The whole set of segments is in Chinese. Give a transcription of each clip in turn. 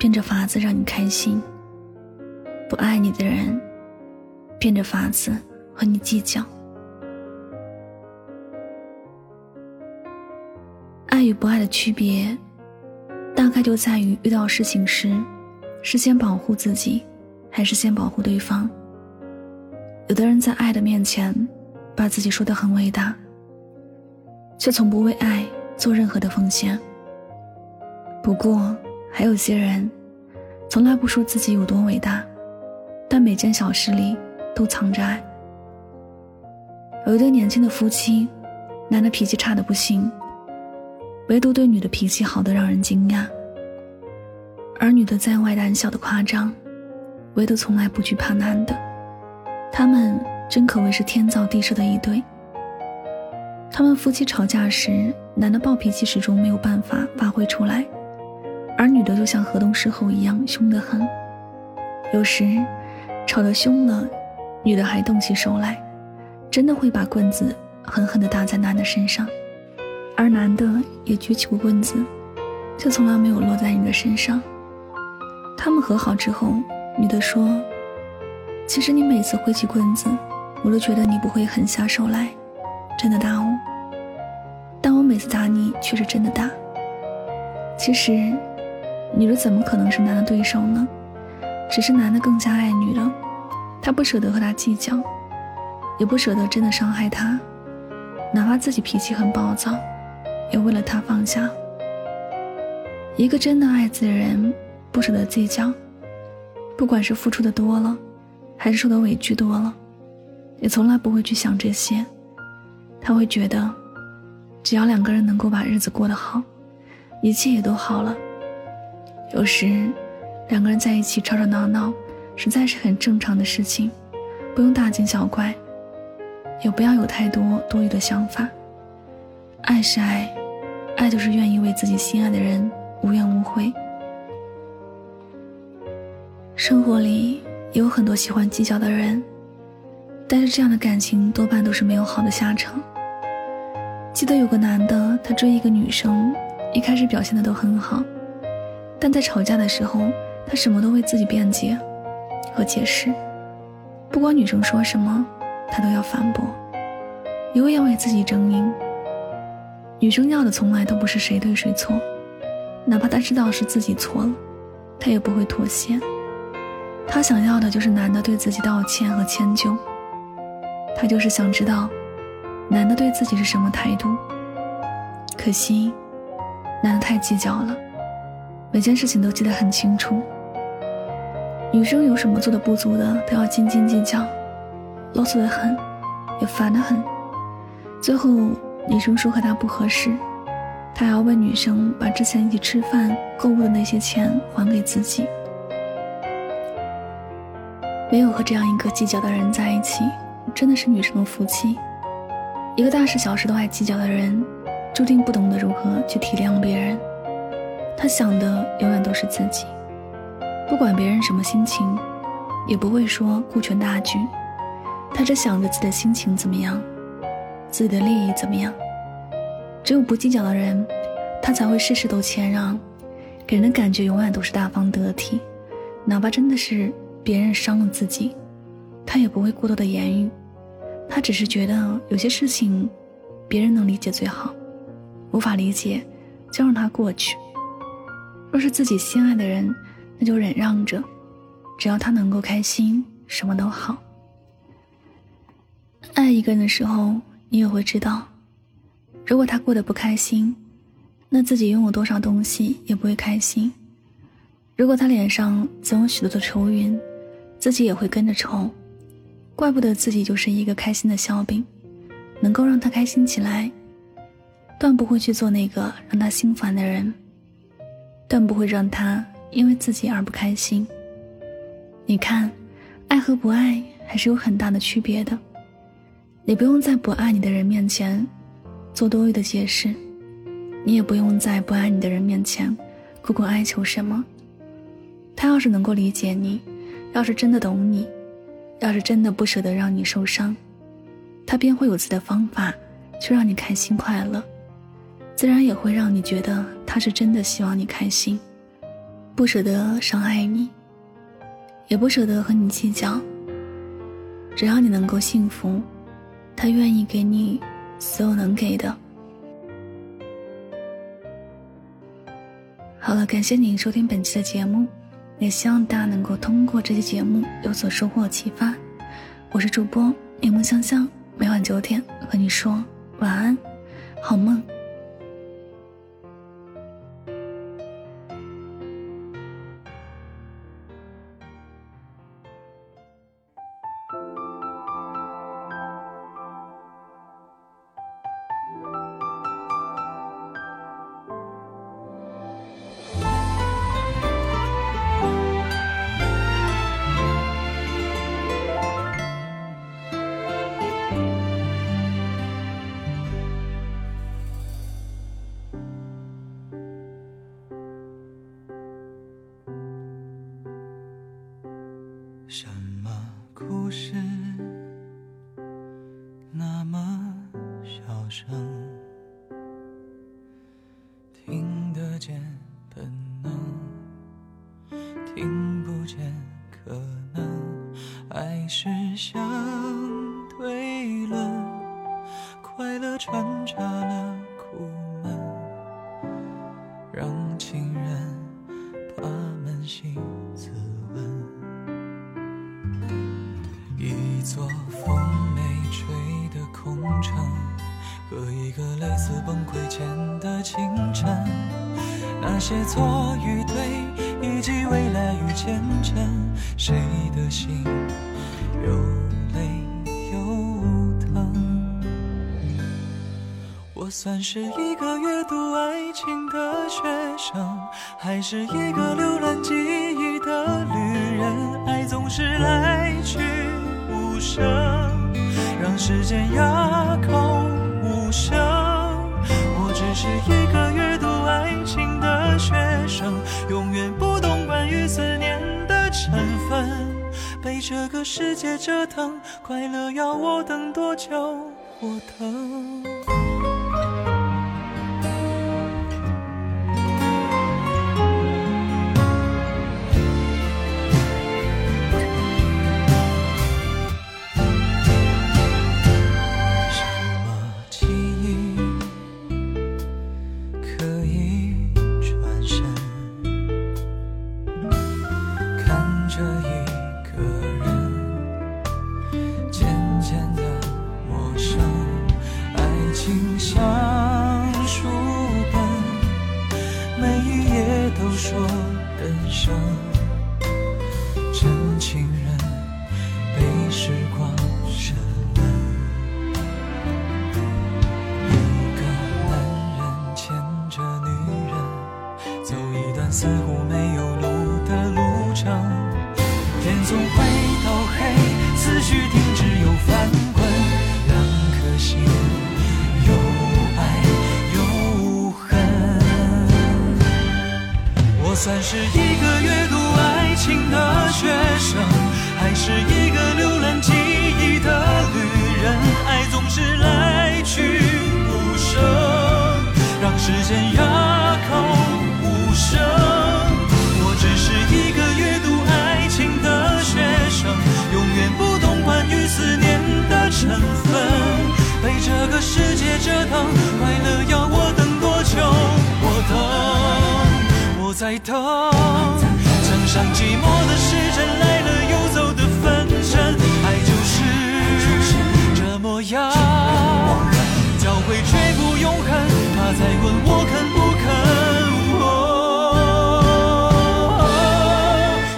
变着法子让你开心；不爱你的人，变着法子和你计较。爱与不爱的区别，大概就在于遇到事情时，是先保护自己，还是先保护对方。有的人在爱的面前，把自己说得很伟大，却从不为爱做任何的奉献。不过，还有些人，从来不说自己有多伟大，但每件小事里都藏着爱。有一对年轻的夫妻，男的脾气差的不行。唯独对女的脾气好的让人惊讶，而女的在外胆小的夸张，唯独从来不惧怕男的。他们真可谓是天造地设的一对。他们夫妻吵架时，男的暴脾气始终没有办法发挥出来，而女的就像河东狮吼一样凶得很。有时吵得凶了，女的还动起手来，真的会把棍子狠狠地打在男的身上。而男的也举起过棍子，却从来没有落在你的身上。他们和好之后，女的说：“其实你每次挥起棍子，我都觉得你不会狠下手来，真的打我。但我每次打你却是真的打。其实，女的怎么可能是男的对手呢？只是男的更加爱女的，他不舍得和她计较，也不舍得真的伤害她，哪怕自己脾气很暴躁。”也为了他放下。一个真的爱自己的人，不舍得计较，不管是付出的多了，还是受的委屈多了，也从来不会去想这些。他会觉得，只要两个人能够把日子过得好，一切也都好了。有时，两个人在一起吵吵闹闹，实在是很正常的事情，不用大惊小怪，也不要有太多多余的想法。爱是爱。爱就是愿意为自己心爱的人无怨无悔。生活里有很多喜欢计较的人，但是这样的感情多半都是没有好的下场。记得有个男的，他追一个女生，一开始表现的都很好，但在吵架的时候，他什么都为自己辩解和解释，不管女生说什么，他都要反驳，永远为自己争赢。女生要的从来都不是谁对谁错，哪怕她知道是自己错了，她也不会妥协。她想要的就是男的对自己道歉和迁就，她就是想知道，男的对自己是什么态度。可惜，男的太计较了，每件事情都记得很清楚。女生有什么做的不足的，都要斤斤计较，啰嗦的很，也烦的很，最后。女生说和他不合适，他还要问女生把之前一起吃饭、购物的那些钱还给自己。没有和这样一个计较的人在一起，真的是女生的福气。一个大事小事都爱计较的人，注定不懂得如何去体谅别人。他想的永远都是自己，不管别人什么心情，也不会说顾全大局。他只想着自己的心情怎么样。自己的利益怎么样？只有不计较的人，他才会事事都谦让，给人的感觉永远都是大方得体。哪怕真的是别人伤了自己，他也不会过多的言语。他只是觉得有些事情，别人能理解最好，无法理解，就让他过去。若是自己心爱的人，那就忍让着，只要他能够开心，什么都好。爱一个人的时候。你也会知道，如果他过得不开心，那自己拥有多少东西也不会开心。如果他脸上总有许多的愁云，自己也会跟着愁。怪不得自己就是一个开心的笑柄，能够让他开心起来，断不会去做那个让他心烦的人，断不会让他因为自己而不开心。你看，爱和不爱还是有很大的区别的。你不用在不爱你的人面前做多余的解释，你也不用在不爱你的人面前苦苦哀求什么。他要是能够理解你，要是真的懂你，要是真的不舍得让你受伤，他便会有自己的方法去让你开心快乐，自然也会让你觉得他是真的希望你开心，不舍得伤害你，也不舍得和你计较。只要你能够幸福，他愿意给你所有能给的。好了，感谢您收听本期的节目，也希望大家能够通过这期节目有所收获启发。我是主播柠檬香香，每晚九点和你说晚安，好梦。声？听得见本能，听不见可能。爱是相对论，快乐穿插了苦闷，让情人把扪心自问。一座一个类似崩溃前的清晨。那些错与对，以及未来与前程，谁的心又累又疼？我算是一个阅读爱情的学生，还是一个浏览记忆的旅人？爱总是来去无。声，让时间被这个世界折腾，快乐要我等多久？我等。似乎没有路的路程，天总会到黑，思绪停止又翻滚，两颗心有爱有恨。我算是一个阅读爱情的学生，还是一个浏览记忆的旅人？爱总是来去无声，让时间等，我在等。墙上寂寞的时针来了又走的分针，爱就是这模样，教会却不永恒。他在问我肯不肯。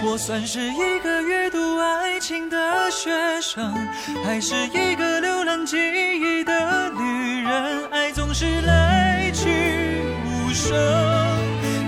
我算是一个阅读爱情的学生，还是一个浏览记忆的旅人？爱总是来去无声，